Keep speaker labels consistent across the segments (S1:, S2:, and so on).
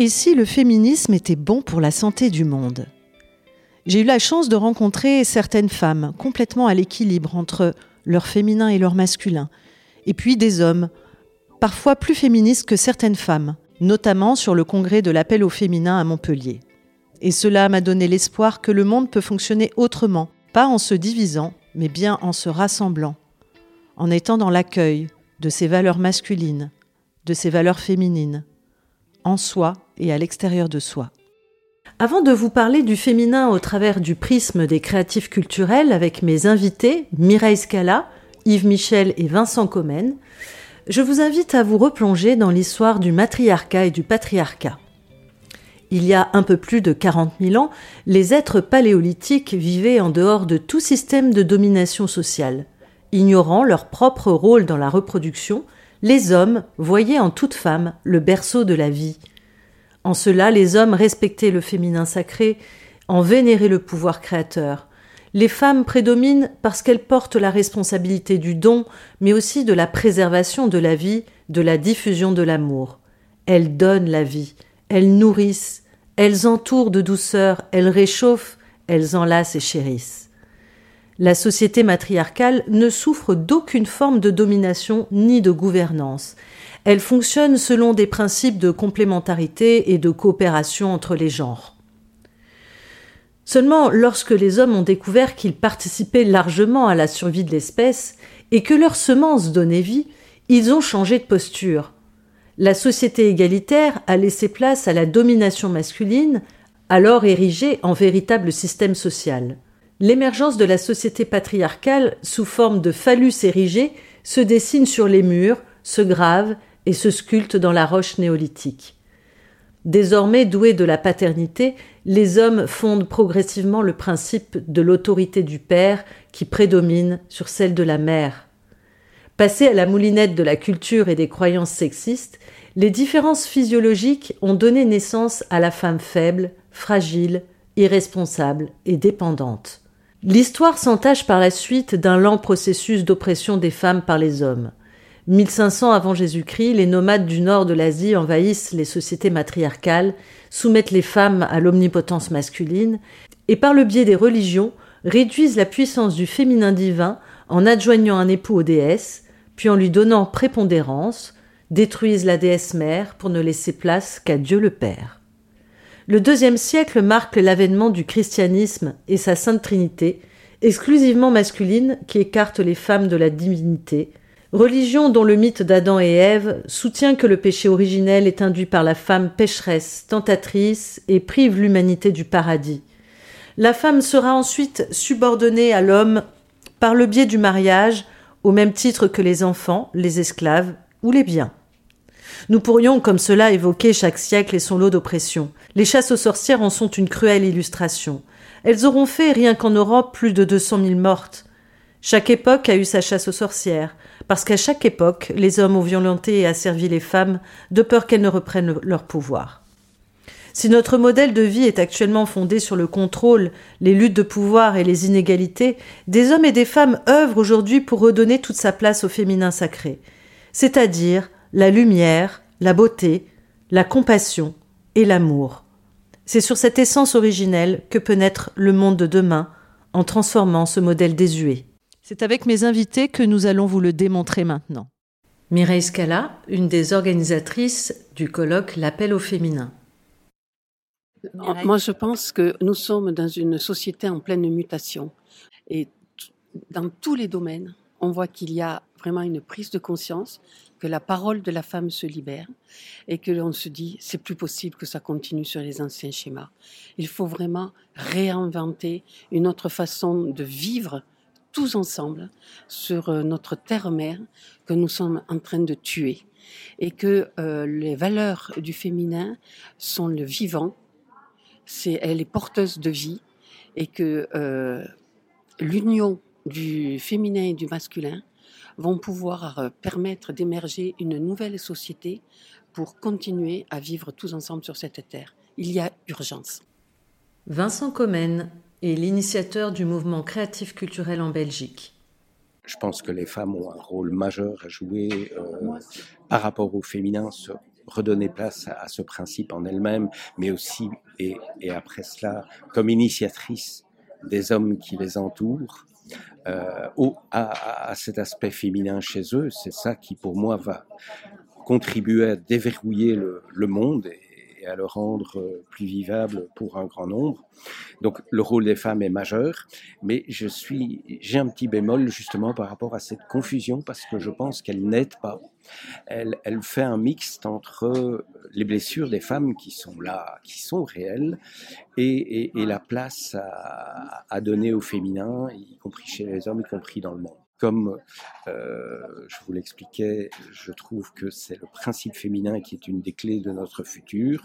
S1: Et si le féminisme était bon pour la santé du monde? J'ai eu la chance de rencontrer certaines femmes complètement à l'équilibre entre leur féminin et leur masculin, et puis des hommes, parfois plus féministes que certaines femmes, notamment sur le congrès de l'appel au féminin à Montpellier. Et cela m'a donné l'espoir que le monde peut fonctionner autrement, pas en se divisant, mais bien en se rassemblant, en étant dans l'accueil de ses valeurs masculines, de ses valeurs féminines, en soi et à l'extérieur de soi. Avant de vous parler du féminin au travers du prisme des créatifs culturels avec mes invités, Mireille Scala, Yves Michel et Vincent Comène, je vous invite à vous replonger dans l'histoire du matriarcat et du patriarcat. Il y a un peu plus de 40 000 ans, les êtres paléolithiques vivaient en dehors de tout système de domination sociale. Ignorant leur propre rôle dans la reproduction, les hommes voyaient en toute femme le berceau de la vie. En cela, les hommes respectaient le féminin sacré, en vénéraient le pouvoir créateur. Les femmes prédominent parce qu'elles portent la responsabilité du don, mais aussi de la préservation de la vie, de la diffusion de l'amour. Elles donnent la vie, elles nourrissent, elles entourent de douceur, elles réchauffent, elles enlacent et chérissent. La société matriarcale ne souffre d'aucune forme de domination ni de gouvernance. Elle fonctionne selon des principes de complémentarité et de coopération entre les genres. Seulement, lorsque les hommes ont découvert qu'ils participaient largement à la survie de l'espèce et que leurs semences donnaient vie, ils ont changé de posture. La société égalitaire a laissé place à la domination masculine, alors érigée en véritable système social. L'émergence de la société patriarcale sous forme de phallus érigés se dessine sur les murs, se grave et se sculpte dans la roche néolithique. Désormais doués de la paternité, les hommes fondent progressivement le principe de l'autorité du père qui prédomine sur celle de la mère. Passés à la moulinette de la culture et des croyances sexistes, les différences physiologiques ont donné naissance à la femme faible, fragile, irresponsable et dépendante. L'histoire s'entache par la suite d'un lent processus d'oppression des femmes par les hommes. 1500 avant Jésus-Christ, les nomades du nord de l'Asie envahissent les sociétés matriarcales, soumettent les femmes à l'omnipotence masculine et par le biais des religions réduisent la puissance du féminin divin en adjoignant un époux aux déesses, puis en lui donnant prépondérance, détruisent la déesse mère pour ne laisser place qu'à Dieu le Père. Le deuxième siècle marque l'avènement du christianisme et sa sainte Trinité, exclusivement masculine qui écarte les femmes de la divinité, religion dont le mythe d'Adam et Ève soutient que le péché originel est induit par la femme pécheresse, tentatrice et prive l'humanité du paradis. La femme sera ensuite subordonnée à l'homme par le biais du mariage, au même titre que les enfants, les esclaves ou les biens. Nous pourrions, comme cela, évoquer chaque siècle et son lot d'oppression. Les chasses aux sorcières en sont une cruelle illustration. Elles auront fait, rien qu'en Europe, plus de 200 000 mortes. Chaque époque a eu sa chasse aux sorcières, parce qu'à chaque époque, les hommes ont violenté et asservi les femmes de peur qu'elles ne reprennent leur pouvoir. Si notre modèle de vie est actuellement fondé sur le contrôle, les luttes de pouvoir et les inégalités, des hommes et des femmes œuvrent aujourd'hui pour redonner toute sa place au féminin sacré, c'est-à-dire la lumière, la beauté, la compassion et l'amour. C'est sur cette essence originelle que peut naître le monde de demain en transformant ce modèle désuet. C'est avec mes invités que nous allons vous le démontrer maintenant. Mireille Scala, une des organisatrices du colloque L'appel au féminin.
S2: Moi, je pense que nous sommes dans une société en pleine mutation. Et dans tous les domaines, on voit qu'il y a vraiment une prise de conscience, que la parole de la femme se libère et que l'on se dit, c'est plus possible que ça continue sur les anciens schémas. Il faut vraiment réinventer une autre façon de vivre tous ensemble sur euh, notre terre-mère que nous sommes en train de tuer. et que euh, les valeurs du féminin sont le vivant, c'est elle est porteuse de vie et que euh, l'union du féminin et du masculin vont pouvoir permettre d'émerger une nouvelle société pour continuer à vivre tous ensemble sur cette terre. Il y a urgence.
S1: Vincent Comène est l'initiateur du mouvement créatif culturel en Belgique.
S3: Je pense que les femmes ont un rôle majeur à jouer euh, par rapport au féminin, se redonner place à, ce principe en elle-même, mais aussi, et, et, après cela, comme initiatrice des hommes qui les entourent, euh, au, à, à, cet aspect féminin chez eux. C'est ça qui, pour moi, va contribuer à déverrouiller le, le monde et, et à le rendre euh, plus vivable pour un grand nombre. Donc le rôle des femmes est majeur, mais je suis, j'ai un petit bémol justement par rapport à cette confusion parce que je pense qu'elle n'aide pas. Elle, elle fait un mixte entre les blessures des femmes qui sont là, qui sont réelles, et, et, et la place à, à donner au féminin, y compris chez les hommes, y compris dans le monde comme euh, je vous l'expliquais, je trouve que c'est le principe féminin qui est une des clés de notre futur.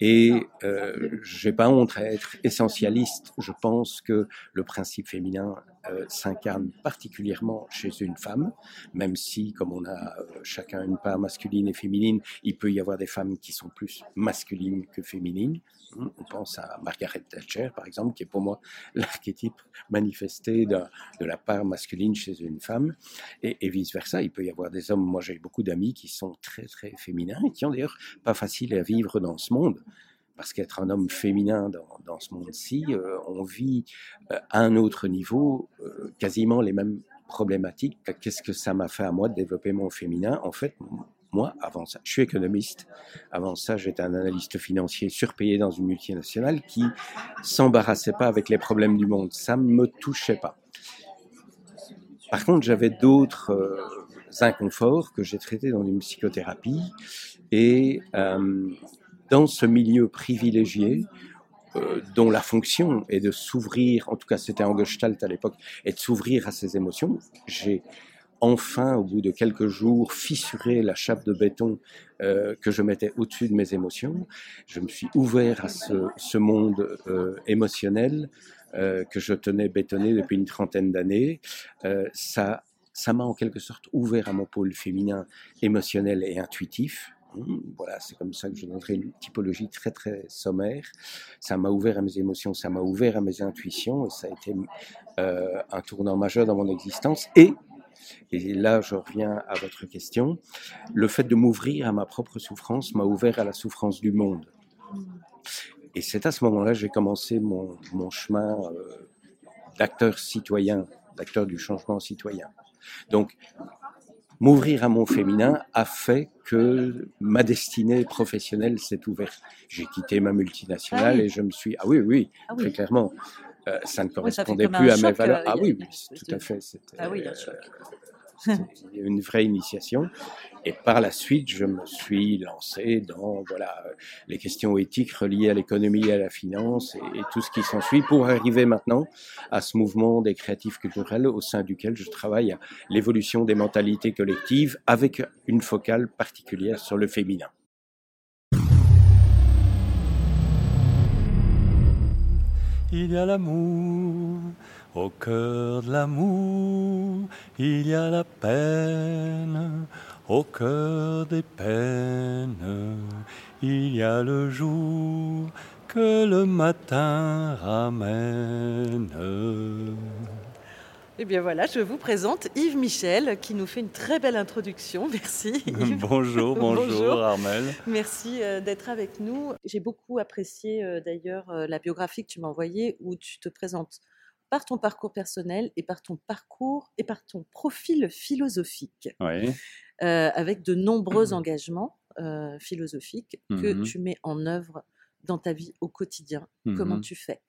S3: Et euh, j'ai pas honte à être essentialiste. Je pense que le principe féminin euh, s'incarne particulièrement chez une femme, même si, comme on a euh, chacun une part masculine et féminine, il peut y avoir des femmes qui sont plus masculines que féminines. Hum, on pense à Margaret Thatcher, par exemple, qui est pour moi l'archétype manifesté de, de, la part masculine chez une femme, et, et vice-versa. Il peut y avoir des hommes, moi j'ai beaucoup d'amis qui sont très très féminins, et qui ont d'ailleurs pas facile à vivre dans ce monde parce qu'être un homme féminin dans, ce monde-ci, euh, on vit euh, à un autre niveau euh, quasiment les mêmes problématiques. Qu'est-ce que ça m'a fait à moi de développer mon féminin? En fait, moi, avant ça, je suis économiste. Avant ça, j'étais un analyste financier surpayé dans une multinationale qui s'embarrassait pas avec les problèmes du monde. Ça me touchait pas. Par contre, j'avais d'autres inconforts que j'ai traités dans une psychothérapie et dans ce milieu privilégié, euh, dont la fonction est de s'ouvrir, en tout cas c'était en Gestalt à l'époque, et de s'ouvrir à ses émotions, j'ai enfin, au bout de quelques jours, fissuré la chape de béton euh, que je mettais au-dessus de mes émotions. Je me suis ouvert à ce, monde euh, émotionnel que je tenais bétonné depuis une trentaine d'années. Ça ça m'a en quelque sorte ouvert à mon pôle féminin émotionnel et intuitif. Voilà, c'est comme ça que je donnerai une typologie très très sommaire. Ça m'a ouvert à mes émotions, ça m'a ouvert à mes intuitions, et ça a été euh, un tournant majeur dans mon existence. Et, et là je reviens à votre question, le fait de m'ouvrir à ma propre souffrance m'a ouvert à la souffrance du monde. Et c'est à ce moment-là que j'ai commencé mon, mon chemin euh, d'acteur citoyen, d'acteur du changement citoyen. Donc, m'ouvrir à mon féminin a fait que ma destinée professionnelle s'est ouverte. J'ai quitté ma multinationale ah oui. et je me suis... Ah oui, oui, ah oui. très clairement. Euh, ça ne correspondait oui, ça plus à mes valeurs. Euh, ah oui, tout à fait.
S1: Ah oui, bien sûr.
S3: Une vraie initiation. Et par la suite, je me suis lancé dans voilà les questions éthiques reliées à l'économie et à la finance et, et tout ce qui s'ensuit pour arriver maintenant à ce mouvement des créatifs culturels au sein duquel je travaille à l'évolution des mentalités collectives avec une focale particulière sur le féminin.
S4: Il y a l'amour au cœur de l'amour, il y a la peine. Au cœur des peines, il y a le jour que le matin ramène.
S1: Eh bien voilà, je vous présente Yves Michel qui nous fait une très belle introduction. Merci. Yves.
S4: bonjour, bonjour, bonjour, Armel.
S1: Merci euh, d'être avec nous. J'ai beaucoup apprécié euh, d'ailleurs euh, la biographie que tu m'as envoyée où tu te présentes par ton parcours personnel et par ton parcours et par ton profil philosophique. Euh, avec de nombreux engagements euh, philosophiques mmh. que tu mets en œuvre dans ta vie au quotidien. Mmh. Comment tu fais?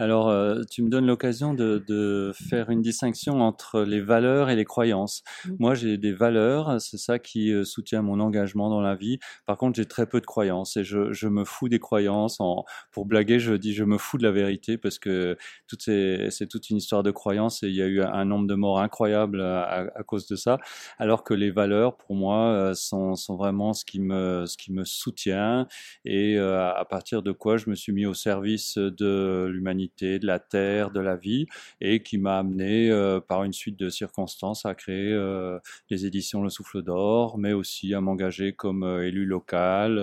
S4: Alors, euh, tu me donnes l'occasion de, de, faire une distinction entre les valeurs et les croyances. Mmh. Moi, j'ai des valeurs, c'est ça qui euh, soutient mon engagement dans la vie. Par contre, j'ai très peu de croyances et je, je me fous des croyances. En, pour blaguer, je dis je me fous de la vérité parce que c'est toute une histoire de croyances et il y a eu un nombre de morts incroyable à, à cause de ça. Alors que les valeurs, pour moi, euh, sont, sont vraiment ce qui me, ce qui me soutient et à partir de quoi je me suis mis au service de l'humanité de la terre, de la vie, et qui m'a amené euh, par une suite de circonstances à créer euh, les éditions Le Souffle d'Or, mais aussi à m'engager comme euh, élu local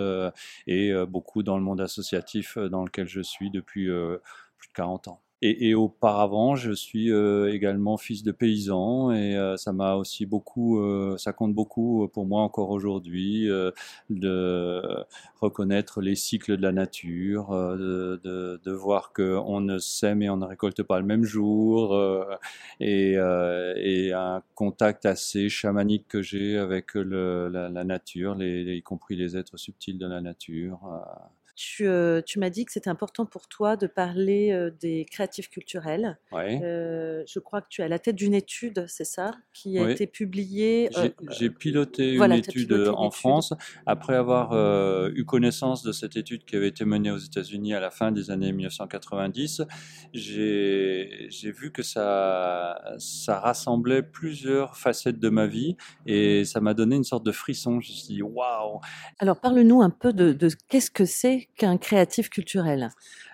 S4: et beaucoup dans le monde associatif dans lequel je suis depuis plus de 40 ans. Et, et, auparavant, je suis euh, également fils de paysan et euh, ça m'a aussi beaucoup, euh, ça compte beaucoup pour moi encore aujourd'hui de reconnaître les cycles de la nature, de, de, de, voir qu'on ne sème et on ne récolte pas le même jour et, et, un contact assez chamanique que j'ai avec le, la, la, nature, les, y compris les êtres subtils de la nature.
S1: Tu, euh, tu m'as dit que c'était important pour toi de parler euh, des créatifs culturels.
S4: Ouais.
S1: Euh, je crois que tu es à la tête d'une étude, c'est ça, qui a été publiée.
S4: J'ai piloté une étude en France après avoir eu connaissance de cette étude qui avait été menée aux États-Unis à la fin des années 1990. J'ai vu que ça, ça rassemblait plusieurs facettes de ma vie et ça m'a donné une sorte de frisson. Je me suis dit waouh.
S1: Alors parle-nous un peu de, de qu'est-ce que c'est qu'un créatif culturel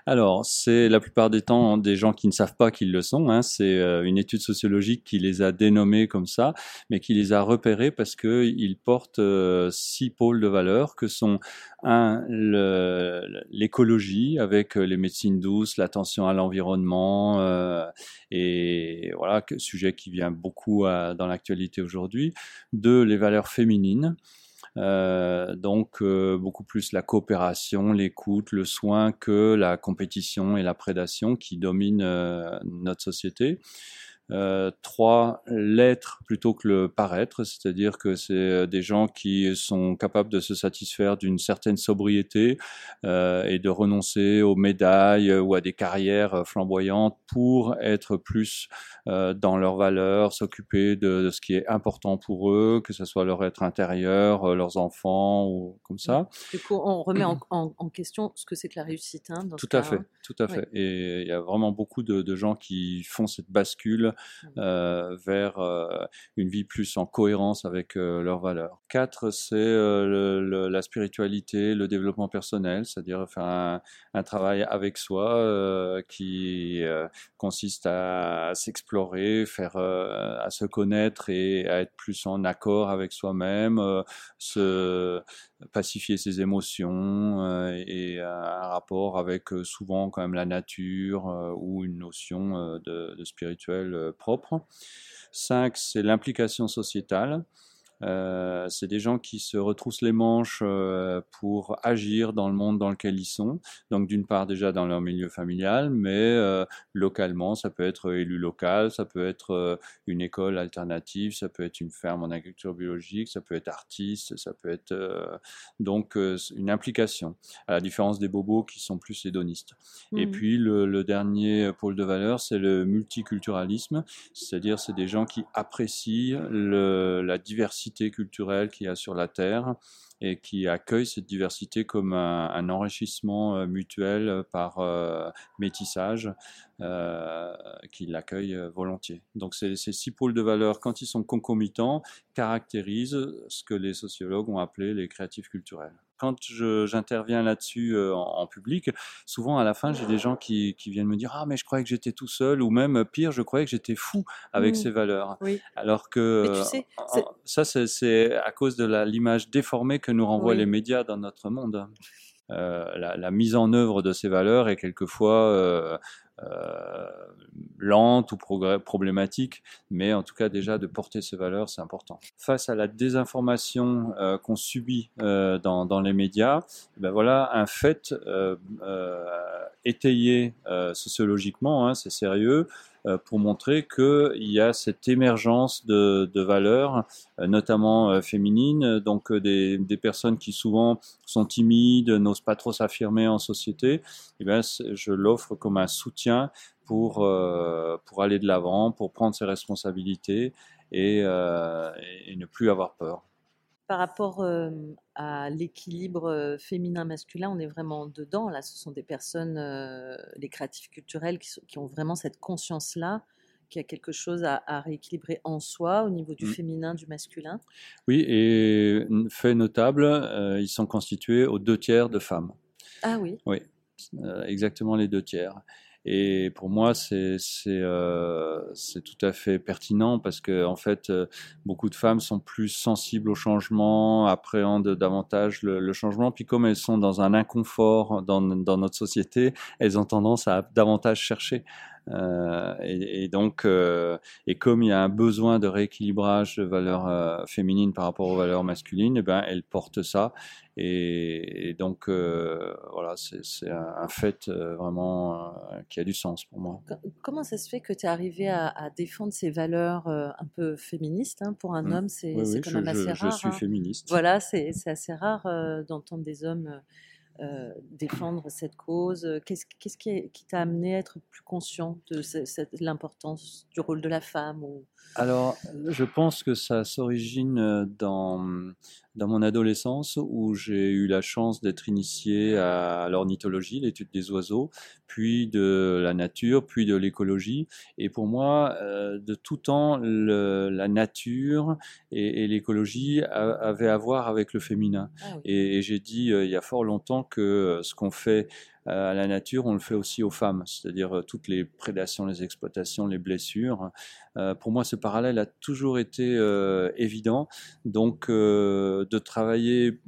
S4: alors, c'est la plupart des temps des gens qui ne savent pas qu'ils le sont. Hein. C'est euh, une étude sociologique qui les a dénommés comme ça, mais qui les a repérés parce qu'ils portent euh, six pôles de valeur que sont un l'écologie avec euh, les médecines douces, l'attention à l'environnement et voilà sujet qui vient beaucoup dans l'actualité aujourd'hui. Deux, les valeurs féminines. Euh, donc euh, beaucoup plus la coopération, l'écoute, le soin que la compétition et la prédation qui dominent euh, notre société. Euh, trois, l'être plutôt que le paraître, c'est-à-dire que c'est euh, des gens qui sont capables de se satisfaire d'une certaine sobriété euh, et de renoncer aux médailles ou à des carrières flamboyantes pour être plus euh, dans leurs valeurs, s'occuper de, de, ce qui est important pour eux, que ce soit leur être intérieur, euh, leurs enfants ou comme ça.
S1: Du coup, on remet en, en, en question ce que c'est que la réussite. Hein, dans
S4: tout à fait, tout à fait. Et il y a vraiment beaucoup de, de gens qui font cette bascule euh, vers euh, une vie plus en cohérence avec euh, leurs valeurs. Quatre, c'est la spiritualité, le développement personnel, c'est-à-dire faire un, un, travail avec soi qui consiste à, s'explorer, faire, à se connaître et à être plus en accord avec soi-même, se pacifier ses émotions et un rapport avec souvent quand même la nature ou une notion de, de spirituel propre. Cinq, c'est l'implication sociétale. Euh, c'est des gens qui se retroussent les manches euh, pour agir dans le monde dans lequel ils sont. Donc d'une part déjà dans leur milieu familial, mais euh, localement, ça peut être élu local, ça peut être une école alternative, ça peut être une ferme en agriculture biologique, ça peut être artiste, ça peut être donc une implication, à la différence des bobos qui sont plus hédonistes. Mmh. Et puis le, le, dernier pôle de valeur, c'est le multiculturalisme, c'est-à-dire c'est des gens qui apprécient le, la diversité culturelle qu'il y a sur la Terre et qui accueille cette diversité comme un, enrichissement euh, mutuel euh, par euh, métissage, qui l'accueille volontiers. Donc ces, ces, six pôles de valeur, quand ils sont concomitants, caractérisent ce que les sociologues ont appelé les créatifs culturels quand j'interviens là-dessus euh, en, en, public, souvent à la fin, j'ai des gens qui, qui, viennent me dire Ah, mais je croyais que j'étais tout seul, ou même pire, je croyais que j'étais fou avec mmh. ces valeurs.
S1: Oui.
S4: Alors que
S1: tu sais,
S4: ça, c'est à cause de l'image déformée que nous renvoient oui. les médias dans notre monde. Euh, la, la, mise en œuvre de ces valeurs est quelquefois euh, lente ou problématique, mais en tout cas déjà de porter ces valeurs, c'est important. Face à la désinformation euh, qu'on subit euh, dans, dans, les médias, ben voilà un fait étayé sociologiquement, hein, c'est sérieux, pour montrer qu'il y a cette émergence de, de valeurs, notamment féminines, donc des, des, personnes qui souvent sont timides, n'osent pas trop s'affirmer en société. Eh bien, je l'offre comme un soutien pour, pour aller de l'avant, pour prendre ses responsabilités et, et ne plus avoir peur
S5: par rapport à l'équilibre féminin-masculin, on est vraiment dedans. Là, ce sont des personnes, les créatifs culturels, qui, ont vraiment cette conscience-là, qu'il y a quelque chose à, rééquilibrer en soi au niveau du mmh. féminin, du masculin.
S4: Oui, et fait notable, ils sont constitués aux deux tiers de femmes.
S5: Ah oui.
S4: Oui, exactement les deux tiers. Et pour moi, c'est euh, tout à fait pertinent parce que en fait, euh, beaucoup de femmes sont plus sensibles au changement, appréhendent davantage le, le, changement. Puis comme elles sont dans un inconfort dans, dans notre société, elles ont tendance à davantage chercher. Euh, et, et, donc, euh, et comme il y a un besoin de rééquilibrage de valeurs euh, féminines par rapport aux valeurs masculines, eh ben, elle porte ça. Et, et donc, voilà, c'est un, fait vraiment qui a du sens pour moi.
S5: Comment ça se fait que tu es arrivé à, à, défendre ces valeurs un peu féministes hein, Pour un mmh. homme, c'est
S4: oui,
S5: quand même assez
S4: je,
S5: rare.
S4: Je suis hein. féministe.
S5: Voilà, c'est assez rare d'entendre des hommes euh, défendre cette cause Qu'est-ce qu'est-ce qui t'a amené à être plus conscient de l'importance du rôle de la femme ou...
S4: Alors, je pense que ça s'origine dans, dans mon adolescence où j'ai eu la chance d'être initié à l'ornithologie, l'étude des oiseaux, puis de la nature, puis de l'écologie. Et pour moi, euh, de tout temps, le, la nature et, et l'écologie avaient à voir avec le féminin. Ah oui. Et, et j'ai dit euh, il y a fort longtemps que ce qu'on fait euh, à la nature, on le fait aussi aux femmes, c'est-à-dire euh, toutes les prédations, les exploitations, les blessures. Euh, pour moi, ce parallèle a toujours été évident. Donc, de travailler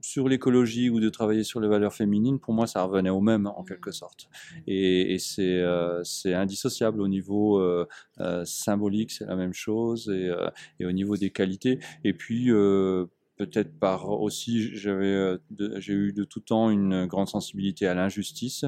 S4: sur l'écologie ou de travailler sur les valeurs féminines, pour moi, ça revenait au même en quelque sorte. Et, et c'est indissociable au niveau symbolique, c'est la même chose, et, et, au niveau des qualités. Et puis, peut-être par aussi, j'avais, euh, j'ai eu de tout temps une grande sensibilité à l'injustice.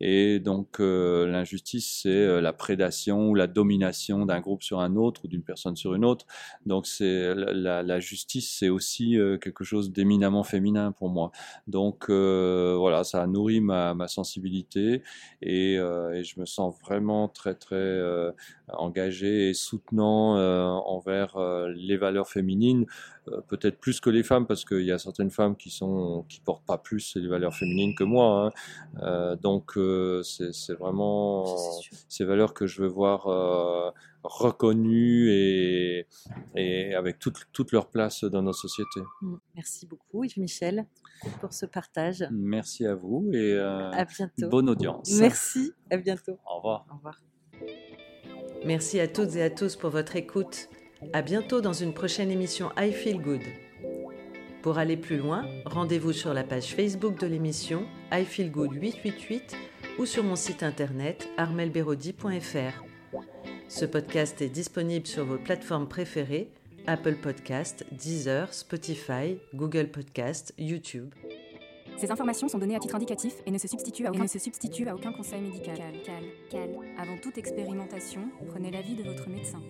S4: Et donc euh, l'injustice, c'est euh, la prédation ou la domination d'un groupe sur un autre ou d'une personne sur une autre. Donc c'est la, la, justice, c'est aussi euh, quelque chose d'éminemment féminin pour moi. Donc euh, voilà, ça a nourri ma, ma sensibilité et, euh, et, je me sens vraiment très très engagé et soutenant envers les valeurs féminines peut-être plus que les femmes parce qu'il y a certaines femmes qui sont qui portent pas plus les valeurs féminines que moi hein. euh, donc euh, c'est vraiment ces valeurs que je veux voir euh, reconnues et, et avec toute, toute leur place dans nos sociétés.
S5: Mmh. Merci beaucoup Yves Michel pour ce partage.
S4: Merci à vous et
S5: à bientôt.
S4: bonne audience.
S5: Merci, à bientôt.
S4: Au revoir.
S5: Au revoir.
S1: Merci à toutes et à tous pour votre écoute. À bientôt dans une prochaine émission I Feel Good. Pour aller plus loin, rendez-vous sur la page Facebook de l'émission I Feel Good 888 ou sur mon site internet armelberodi.fr. Ce podcast est disponible sur vos plateformes préférées Apple Podcast, Deezer, Spotify, Google Podcast, YouTube.
S6: Ces informations sont données à titre indicatif et ne se substituent à aucun, se substituent à aucun conseil médical. Cal, cal, cal. Avant toute expérimentation, prenez l'avis de votre médecin.